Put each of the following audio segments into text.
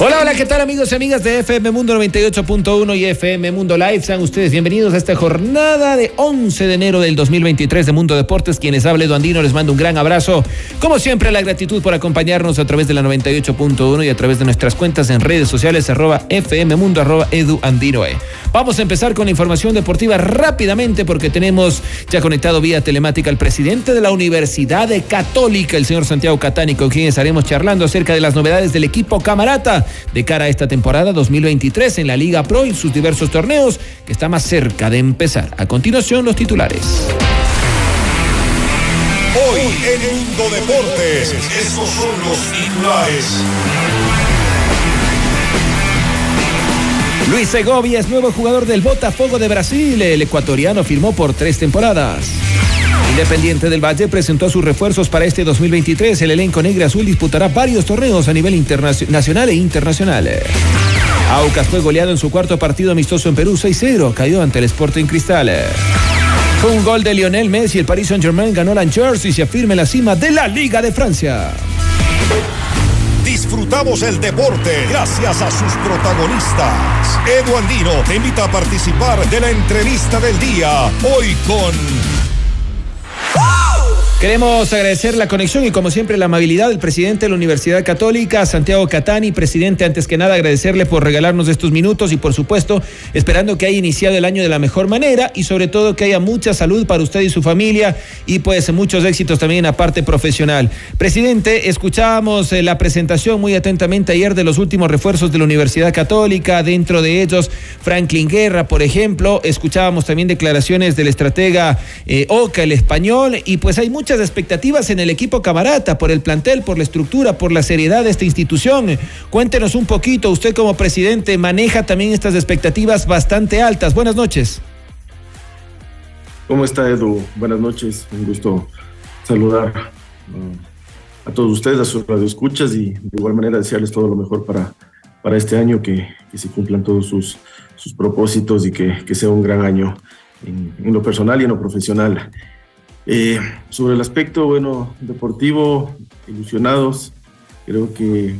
Hola, hola, ¿qué tal amigos y amigas de FM Mundo 98.1 y FM Mundo Live? Sean ustedes bienvenidos a esta jornada de 11 de enero del 2023 de Mundo Deportes. Quienes hable Andino les mando un gran abrazo. Como siempre, la gratitud por acompañarnos a través de la 98.1 y a través de nuestras cuentas en redes sociales arroba FM Mundo arroba Edu Andino. E. Vamos a empezar con la información deportiva rápidamente porque tenemos ya conectado vía telemática al presidente de la Universidad Católica, el señor Santiago Catani, con quien estaremos charlando acerca de las novedades del equipo Camarata de cara a esta temporada 2023 en la Liga Pro y sus diversos torneos que está más cerca de empezar. A continuación, los titulares. Hoy en Mundo Deportes, estos son los titulares. Luis Segovia es nuevo jugador del Botafogo de Brasil. El ecuatoriano firmó por tres temporadas. Independiente del Valle presentó sus refuerzos para este 2023. El elenco negro azul disputará varios torneos a nivel nacional e internacional. Aucas fue goleado en su cuarto partido amistoso en Perú 6-0. Cayó ante el Sporting Cristal. Con un gol de Lionel Messi, el Paris Saint-Germain ganó la Jersey y se afirma en la cima de la Liga de Francia. Disfrutamos el deporte gracias a sus protagonistas. Edu Andino te invita a participar de la entrevista del día. Hoy con Ah! Queremos agradecer la conexión y como siempre la amabilidad del presidente de la Universidad Católica, Santiago Catani. Presidente, antes que nada agradecerle por regalarnos estos minutos y por supuesto esperando que haya iniciado el año de la mejor manera y sobre todo que haya mucha salud para usted y su familia y pues muchos éxitos también en la parte profesional. Presidente, escuchábamos eh, la presentación muy atentamente ayer de los últimos refuerzos de la Universidad Católica, dentro de ellos Franklin Guerra, por ejemplo. Escuchábamos también declaraciones del estratega eh, Oca, el español, y pues hay muchas expectativas en el equipo camarata, por el plantel, por la estructura, por la seriedad de esta institución. Cuéntenos un poquito, usted como presidente maneja también estas expectativas bastante altas. Buenas noches. ¿Cómo está Edu? Buenas noches, un gusto saludar uh, a todos ustedes, a sus radioescuchas y de igual manera desearles todo lo mejor para, para este año, que, se cumplan todos sus, sus propósitos y que, sea un gran año en, en, lo personal y en lo profesional. Eh, sobre el aspecto, bueno, deportivo, ilusionados, creo que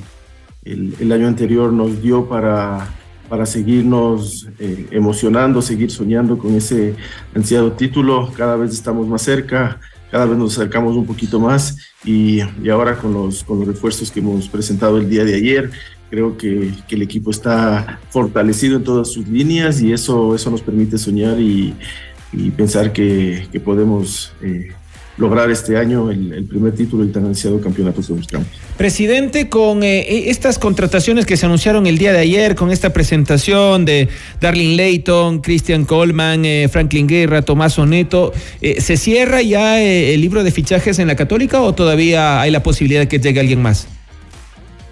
el, año anterior nos dio para, para seguirnos eh, emocionando, seguir soñando con ese ansiado título. Cada vez estamos más cerca, cada vez nos acercamos un poquito más y, y ahora con los, con los refuerzos que hemos presentado el día de ayer, creo que, que, el equipo está fortalecido en todas sus líneas y eso, eso nos permite soñar y y pensar que, que podemos eh, lograr este año el, primer título del tan ansiado campeonato que buscamos. Presidente, con eh, e, estas contrataciones que se anunciaron el día de ayer, con esta presentación de Darlene Layton, Christian Coleman, eh, Franklin Guerra, Tomás Oneto, ¿se cierra ya el libro de fichajes en la Católica o todavía hay la posibilidad de que llegue alguien más?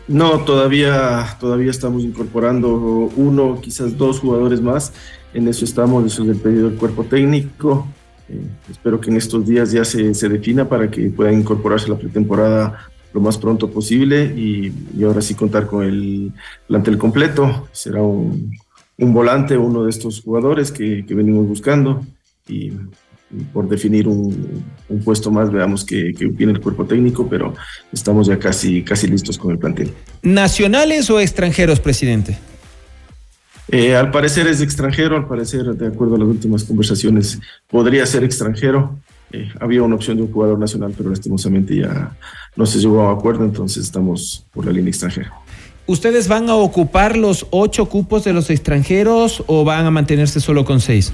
No, todavía, todavía estamos incorporando uno, quizás dos jugadores más en eso estamos, eso es el pedido del cuerpo técnico. Eh, espero que en estos días ya se, se, defina para que puedan incorporarse a la pretemporada lo más pronto posible y, y ahora sí contar con el plantel completo. Será un, un volante, uno de estos jugadores que, que venimos buscando y, y por definir un, un, puesto más, veamos que, que viene el cuerpo técnico, pero estamos ya casi, casi listos con el plantel. ¿Nacionales o extranjeros, presidente? Eh, al parecer es extranjero, al parecer, de acuerdo a las últimas conversaciones, podría ser extranjero. Eh, había una opción de un jugador nacional, pero lastimosamente ya no se llegó a acuerdo, entonces estamos por la línea extranjera. ¿Ustedes van a ocupar los ocho cupos de los extranjeros o van a mantenerse solo con seis?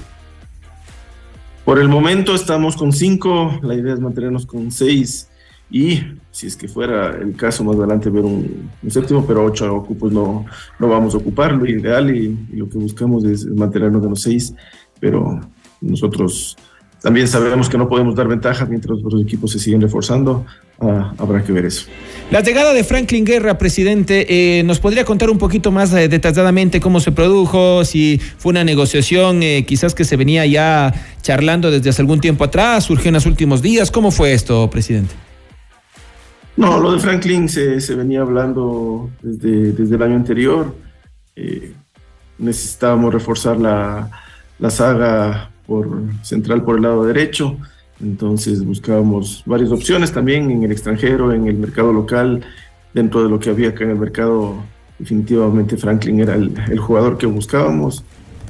Por el momento estamos con cinco, la idea es mantenernos con seis y si es que fuera el caso más adelante ver un, séptimo, pero ocho ocupos no, no vamos a ocupar, lo ideal y, lo que buscamos es mantenernos de los seis, pero nosotros también sabemos que no podemos dar ventaja mientras los equipos se siguen reforzando. Ah, habrá que ver eso. La llegada de Franklin Guerra, presidente, eh, ¿nos podría contar un poquito más eh, detalladamente cómo se produjo? Si fue una negociación eh, quizás que se venía ya charlando desde hace algún tiempo atrás, surgió en los últimos días. ¿Cómo fue esto, presidente? No, lo de Franklin se, se venía hablando desde, desde el año anterior. necesitábamos reforzar la, la saga por central por el lado derecho. Entonces buscábamos varias opciones también en el extranjero, en el mercado local, dentro de lo que había acá en el mercado. Definitivamente Franklin era el, jugador que buscábamos.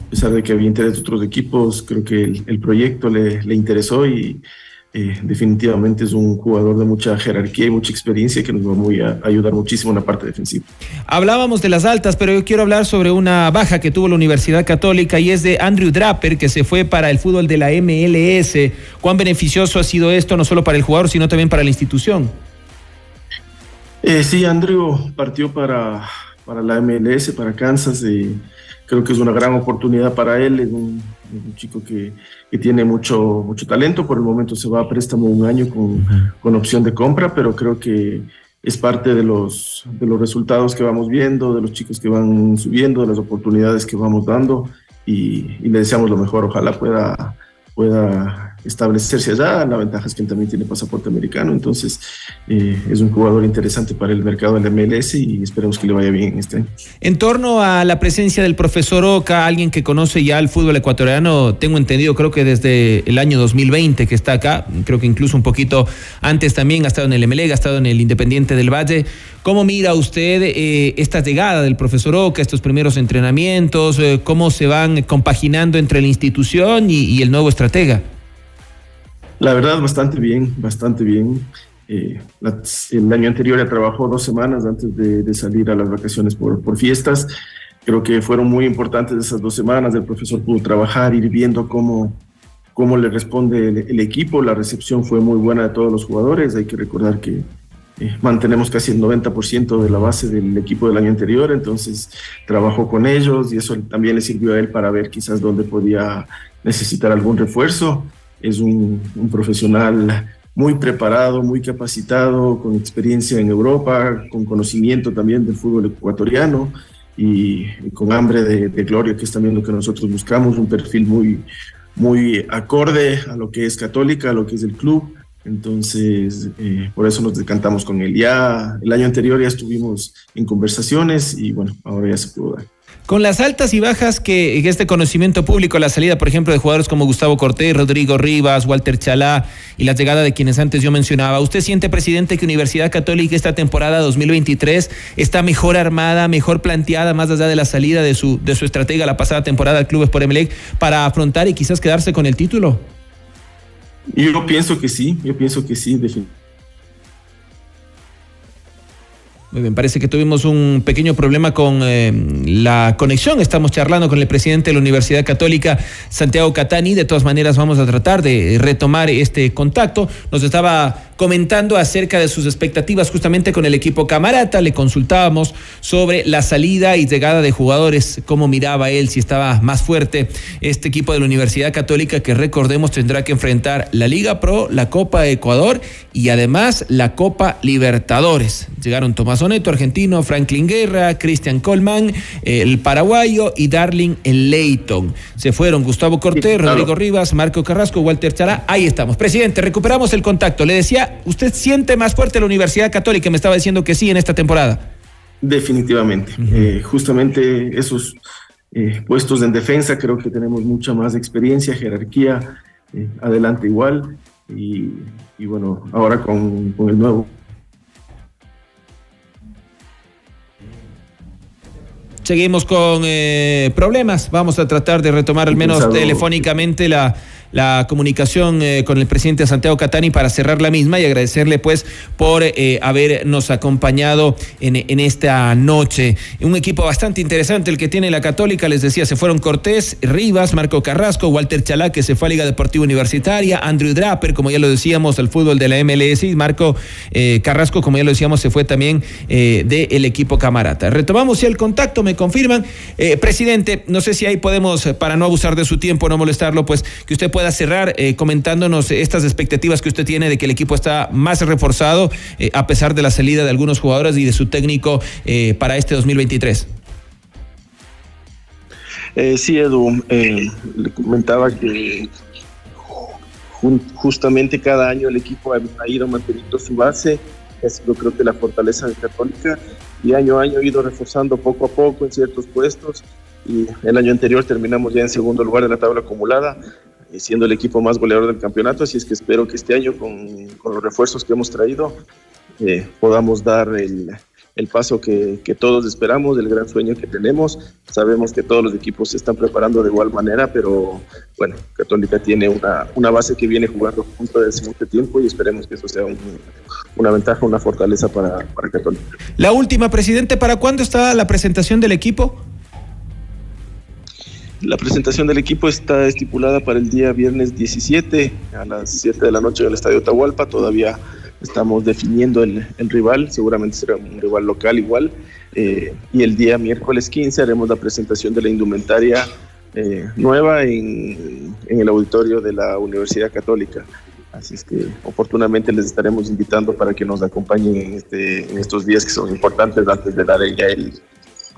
A pesar de que había interés de otros equipos, creo que el, proyecto le, le interesó y, eh, definitivamente es un jugador de mucha jerarquía y mucha experiencia que nos va a ayudar muchísimo en la parte defensiva. Hablábamos de las altas, pero yo quiero hablar sobre una baja que tuvo la Universidad Católica y es de Andrew Draper, que se fue para el fútbol de la MLS. ¿Cuán beneficioso ha sido esto, no solo para el jugador, sino también para la institución? Eh, sí, Andrew partió para, para la MLS, para Kansas, y creo que es una gran oportunidad para él, es un, chico que, que, tiene mucho, mucho talento, por el momento se va a préstamo un año con, con, opción de compra, pero creo que es parte de los, de los resultados que vamos viendo, de los chicos que van subiendo, de las oportunidades que vamos dando. Y, y le deseamos lo mejor, ojalá pueda, pueda establecerse allá. La ventaja es que también tiene pasaporte americano, entonces eh, es un jugador interesante para el mercado del MLS y esperemos que le vaya bien este año. En torno a la presencia del profesor Oca, alguien que conoce ya el fútbol ecuatoriano, tengo entendido, creo que desde el año 2020 que está acá, creo que incluso un poquito antes también ha estado en el MLE, ha estado en el Independiente del Valle. ¿Cómo mira usted eh, esta llegada del profesor Oca, estos primeros entrenamientos, eh, cómo se van compaginando entre la institución y el nuevo estratega? La verdad, bastante bien, bastante bien. Eh, el año anterior ya trabajó dos semanas antes de, salir a las vacaciones por, por, fiestas. Creo que fueron muy importantes esas dos semanas. El profesor pudo trabajar, ir viendo cómo, cómo le responde el, equipo. La recepción fue muy buena de todos los jugadores. Hay que recordar que eh, mantenemos casi el 90% de la base del equipo del año anterior. Entonces trabajó con ellos y eso también le sirvió a él para ver quizás dónde podía necesitar algún refuerzo es un, profesional muy preparado, muy capacitado, con experiencia en Europa, con conocimiento también del fútbol ecuatoriano y, con hambre de, gloria, que es también lo que nosotros buscamos, un perfil muy, muy acorde a lo que es católica, a lo que es el club. Entonces, eh, por eso nos decantamos con él. Ya el año anterior ya estuvimos en conversaciones y bueno, ahora ya se pudo dar. Con las altas y bajas que este conocimiento público, la salida, por ejemplo, de jugadores como Gustavo Cortés, Rodrigo Rivas, Walter Chalá y la llegada de quienes antes yo mencionaba, ¿usted siente, presidente, que Universidad Católica esta temporada 2023 está mejor armada, mejor planteada, más allá de la salida de su, de su estratega la pasada temporada al Clubes por Emelec, para afrontar y quizás quedarse con el título? Yo pienso que sí, yo pienso que sí, definitivamente Muy bien, parece que tuvimos un pequeño problema con eh, la conexión. Estamos charlando con el presidente de la Universidad Católica, Santiago Catani. De todas maneras, vamos a tratar de retomar este contacto. Nos estaba comentando acerca de sus expectativas justamente con el equipo Camarata. Le consultábamos sobre la salida y llegada de jugadores, cómo miraba él, si estaba más fuerte este equipo de la Universidad Católica que recordemos tendrá que enfrentar la Liga Pro, la Copa Ecuador y además la Copa Libertadores. Llegaron Tomás Oneto, argentino, Franklin Guerra, Cristian Colman, el paraguayo y Darling el Leighton. Se fueron Gustavo Cortés, Rodrigo Rivas, Marco Carrasco, Walter Chará. Ahí estamos. Presidente, recuperamos el contacto. Le decía ¿usted siente más fuerte la Universidad Católica? Me estaba diciendo que sí en esta temporada. Definitivamente. Eh, justamente esos eh, puestos en defensa creo que tenemos mucha más experiencia, jerarquía, eh, adelante igual. Y, bueno, ahora con, con el nuevo seguimos con eh, problemas. Vamos a tratar de retomar al menos telefónicamente la la comunicación eh, con el presidente Santiago Catani para cerrar la misma y agradecerle pues por eh, habernos acompañado en, en, esta noche. Un equipo bastante interesante el que tiene la Católica, les decía, se fueron Cortés, Rivas, Marco Carrasco, Walter Chalá que se fue a Liga Deportiva Universitaria, Andrew Draper, como ya lo decíamos, al fútbol de la MLS y Marco eh, Carrasco, como ya lo decíamos, se fue también del equipo Camarata. Retomamos ya el contacto, me confirman. presidente, no sé si ahí podemos, para no abusar de su tiempo, no molestarlo, pues que usted pueda pueda cerrar eh, comentándonos estas expectativas que usted tiene de que el equipo está más reforzado eh, a pesar de la salida de algunos jugadores y de su técnico eh, para este 2023. sí, Edu, le comentaba que justamente cada año el equipo ha, ido manteniendo su base, ha sido creo que la fortaleza de Católica y año a año ha ido reforzando poco a poco en ciertos puestos y el año anterior terminamos ya en segundo lugar de la tabla acumulada. Eh, siendo el equipo más goleador del campeonato, así es que espero que este año con, con los refuerzos que hemos traído eh, podamos dar el, el paso que, que, todos esperamos, el gran sueño que tenemos. Sabemos que todos los equipos se están preparando de igual manera, pero bueno, Católica tiene una, una base que viene jugando junto desde mucho tiempo y esperemos que eso sea un, una ventaja, una fortaleza para, para Católica. La última, presidente, ¿para cuándo está la presentación del equipo? La presentación del equipo está estipulada para el día viernes 17 a las 7 de la noche en el Estadio Tahualpa. Todavía estamos definiendo el, rival, seguramente será un rival local igual. Eh, y el día miércoles 15 haremos la presentación de la indumentaria eh, nueva en, el auditorio de la Universidad Católica. Así es que oportunamente les estaremos invitando para que nos acompañen en, este, en estos días que son importantes antes de dar ya el,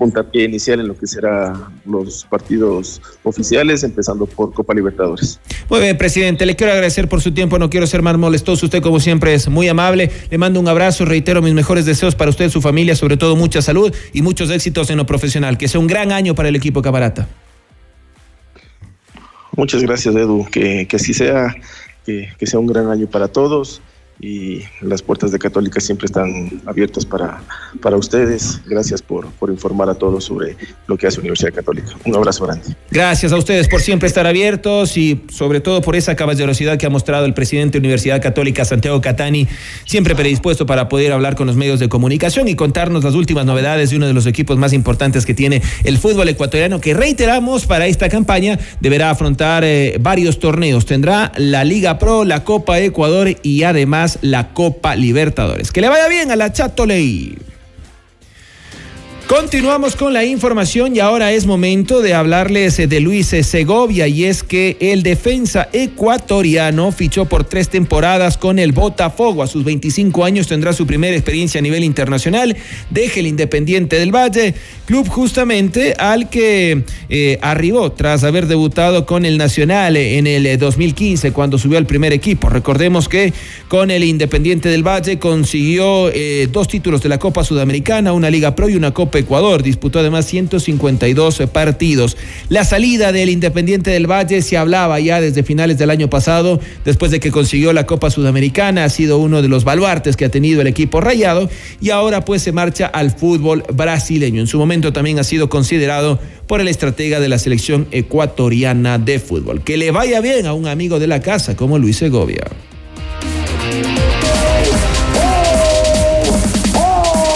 puntapié inicial en lo que será los partidos oficiales, empezando por Copa Libertadores. Muy bien, presidente, le quiero agradecer por su tiempo, no quiero ser más molestoso, usted como siempre es muy amable, le mando un abrazo, reitero mis mejores deseos para usted, su familia, sobre todo mucha salud y muchos éxitos en lo profesional, que sea un gran año para el equipo Camarata. Muchas gracias, Edu, que, que así sea, que, que sea un gran año para todos y las puertas de Católica siempre están abiertas para, para ustedes. Gracias por, por informar a todos sobre lo que hace Universidad Católica. Un abrazo grande. Gracias a ustedes por siempre estar abiertos y sobre todo por esa caballerosidad que ha mostrado el presidente de Universidad Católica, Santiago Catani, siempre predispuesto para poder hablar con los medios de comunicación y contarnos las últimas novedades de uno de los equipos más importantes que tiene el fútbol ecuatoriano, que reiteramos para esta campaña deberá afrontar eh, varios torneos. Tendrá la Liga Pro, la Copa Ecuador y además la Copa Libertadores. Que le vaya bien a la Chato Ley. Continuamos con la información y ahora es momento de hablarles de Luis Segovia y es que el defensa ecuatoriano fichó por tres temporadas con el Botafogo. A sus 25 años tendrá su primera experiencia a nivel internacional. Deje el Independiente del Valle, club justamente al que eh, arribó tras haber debutado con el Nacional en el 2015 cuando subió al primer equipo. Recordemos que con el Independiente del Valle consiguió eh, dos títulos de la Copa Sudamericana, una Liga Pro y una Copa Ecuador. Disputó además 152 partidos. La salida del Independiente del Valle se hablaba ya desde finales del año pasado, después de que consiguió la Copa Sudamericana. Ha sido uno de los baluartes que ha tenido el equipo rayado y ahora pues se marcha al fútbol brasileño. En su momento también ha sido considerado por el estratega de la selección ecuatoriana de fútbol. Que le vaya bien a un amigo de la casa como Luis Segovia.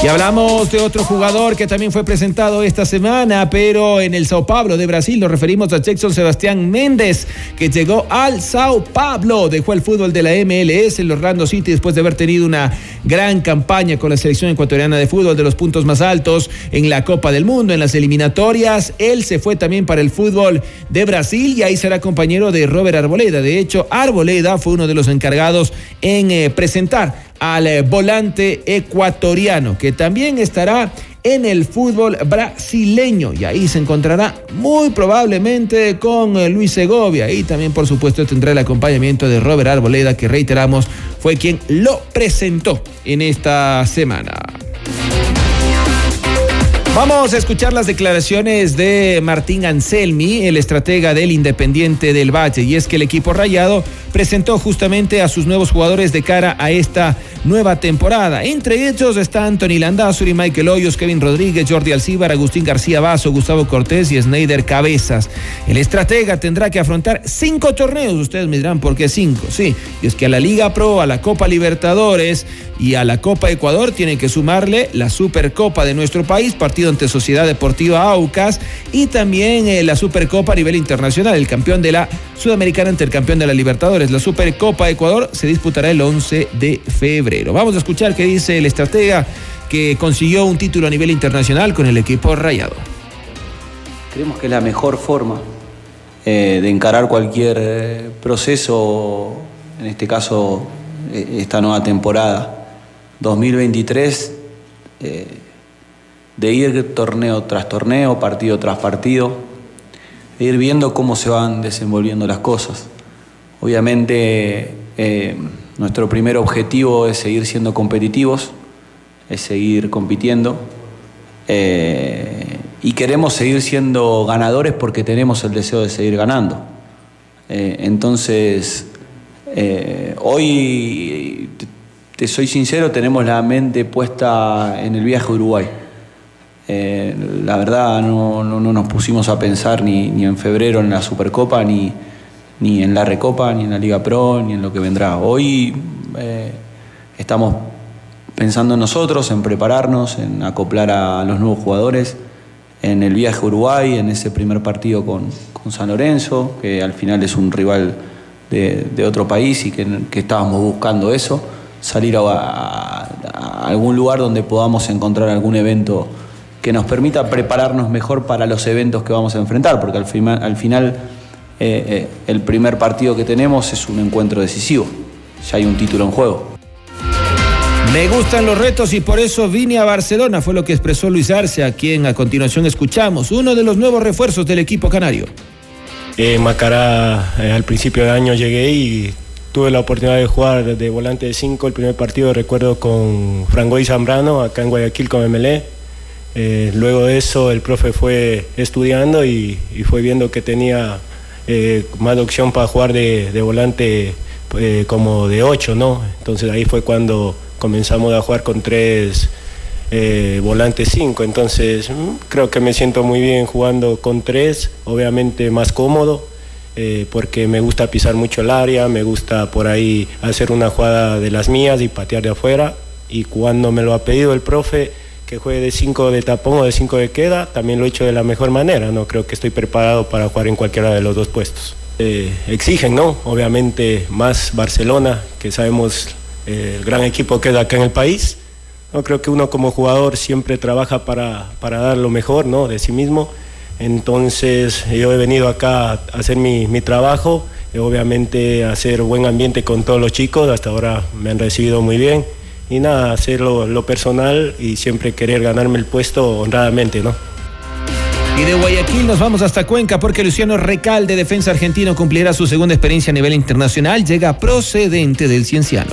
Y hablamos de otro jugador que también fue presentado esta semana, pero en el Sao Paulo de Brasil. Nos referimos a Jackson Sebastián Méndez, que llegó al Sao Paulo. Dejó el fútbol de la MLS, el Orlando City, después de haber tenido una gran campaña con la selección ecuatoriana de fútbol, de los puntos más altos en la Copa del Mundo, en las eliminatorias. Él se fue también para el fútbol de Brasil y ahí será compañero de Robert Arboleda. De hecho, Arboleda fue uno de los encargados en eh, presentar al eh, volante ecuatoriano, que también estará en el fútbol brasileño. Y ahí se encontrará muy probablemente con eh, Luis Segovia. Y también, por supuesto, tendrá el acompañamiento de Robert Arboleda, que reiteramos fue quien lo presentó en esta semana. Vamos a escuchar las declaraciones de Martín Anselmi, el estratega del Independiente del Valle, y es que el equipo rayado presentó justamente a sus nuevos jugadores de cara a esta nueva temporada. Entre ellos están Anthony Landazuri, Michael Hoyos, Kevin Rodríguez, Jordi Alcíbar, Agustín García Vaso, Gustavo Cortés y Sneider Cabezas. El estratega tendrá que afrontar cinco torneos, ustedes me dirán por qué cinco, sí, y es que a la Liga Pro, a la Copa Libertadores y a la Copa Ecuador tienen que sumarle la Supercopa de nuestro país, partido ante Sociedad Deportiva Aucas y también eh, la Supercopa a nivel internacional, el campeón de la Sudamericana ante el campeón de la Libertadores. La Supercopa Ecuador se disputará el 11 de febrero. Vamos a escuchar qué dice el estratega que consiguió un título a nivel internacional con el equipo rayado. Creemos que es la mejor forma eh, de encarar cualquier eh, proceso, en este caso esta nueva temporada 2023 de ir torneo tras torneo, partido tras partido, de ir viendo cómo se van desenvolviendo las cosas. Obviamente eh, nuestro primer objetivo es seguir siendo competitivos, es seguir compitiendo eh, y queremos seguir siendo ganadores porque tenemos el deseo de seguir ganando. Eh, entonces, hoy, te soy sincero, tenemos la mente puesta en el viaje a Uruguay. La verdad no, nos pusimos a pensar ni, en febrero en la Supercopa, ni, ni, en la Recopa, ni en la Liga Pro, ni en lo que vendrá. Hoy eh, estamos pensando en nosotros, en prepararnos, en acoplar a los nuevos jugadores, en el viaje a Uruguay, en ese primer partido con, San Lorenzo, que al final es un rival de, otro país y que, estábamos buscando eso, salir a algún lugar donde podamos encontrar algún evento que nos permita prepararnos mejor para los eventos que vamos a enfrentar, porque al final eh, eh, el primer partido que tenemos es un encuentro decisivo, ya hay un título en juego. Me gustan los retos y por eso vine a Barcelona, fue lo que expresó Luis Arce, a quien a continuación escuchamos, uno de los nuevos refuerzos del equipo canario. Eh, Macará, al principio de año llegué y tuve la oportunidad de jugar de volante de 5 el primer partido, recuerdo con Frangoy Zambrano, acá en Guayaquil con MLE eh, luego de eso el profe fue estudiando y, fue viendo que tenía eh, más opción para jugar de, volante eh, como de 8, ¿no? Entonces ahí fue cuando comenzamos a jugar con tres volantes 5. Entonces mm, creo que me siento muy bien jugando con tres, obviamente más cómodo. porque me gusta pisar mucho el área, me gusta por ahí hacer una jugada de las mías y patear de afuera. Y cuando me lo ha pedido el profe, que juegue de 5 de tapón o de 5 de queda, también lo he hecho de la mejor manera, ¿no? Creo que estoy preparado para jugar en cualquiera de los dos puestos. Eh, exigen, ¿no? Obviamente más Barcelona, que sabemos eh, el gran equipo que es acá en el país. No creo que uno como jugador siempre trabaja para, para dar lo mejor, ¿no? De sí mismo. Entonces yo he venido acá a hacer mi, mi trabajo, obviamente a hacer buen ambiente con todos los chicos, hasta ahora me han recibido muy bien y nada, hacerlo lo personal y siempre querer ganarme el puesto honradamente, ¿no? Y de Guayaquil nos vamos hasta Cuenca porque Luciano Recalde, defensa argentino, cumplirá su segunda experiencia a nivel internacional. Llega procedente del Cienciano.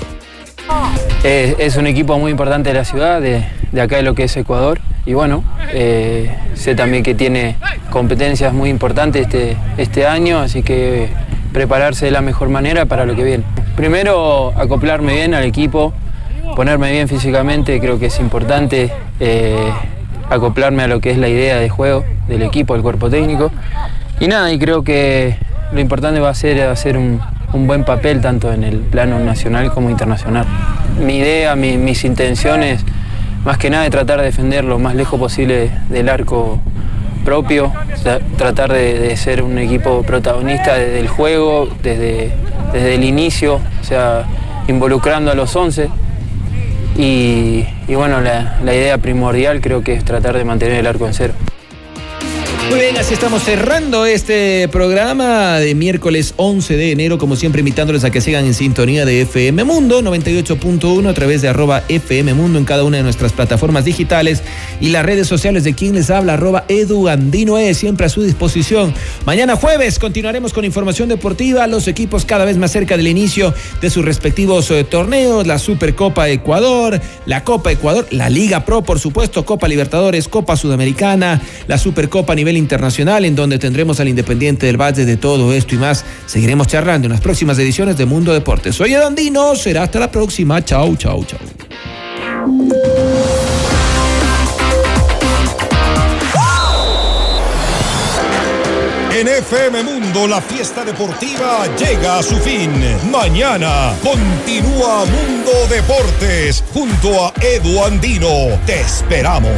es un equipo muy importante de la ciudad, de, acá de lo que es Ecuador. Y bueno, eh, sé también que tiene competencias muy importantes este, este año, así que prepararse de la mejor manera para lo que viene. Primero, acoplarme bien al equipo, ponerme bien físicamente, creo que es importante eh, acoplarme a lo que es la idea de juego del equipo, del cuerpo técnico. Y nada, y creo que lo importante va a ser hacer un, buen papel tanto en el plano nacional como internacional. Mi idea, mis intenciones, más que nada de tratar de defender lo más lejos posible del arco propio, tratar de, ser un equipo protagonista desde el juego, desde, desde el inicio, o sea, involucrando a los 11, y, bueno, la, idea primordial creo que es tratar de mantener el arco en cero. Muy bien, así estamos cerrando este programa de miércoles 11 de enero, como siempre invitándoles a que sigan en sintonía de FM Mundo 98.1 a través de arroba FM Mundo en cada una de nuestras plataformas digitales y las redes sociales de quien les habla, arroba Edu Andino es siempre a su disposición. Mañana jueves continuaremos con información deportiva, los equipos cada vez más cerca del inicio de sus respectivos eh, torneos, la Supercopa Ecuador, la Copa Ecuador, la Liga Pro, por supuesto, Copa Libertadores, Copa Sudamericana, la Supercopa a nivel internacional, en donde tendremos al Independiente del Valle de todo esto y más. Seguiremos charlando en las próximas ediciones de Mundo Deportes. Soy Edandino, será hasta la próxima. Chau, chau, chau. En FM Mundo la fiesta deportiva llega a su fin. Mañana continúa Mundo Deportes junto a Edu Andino. Te esperamos.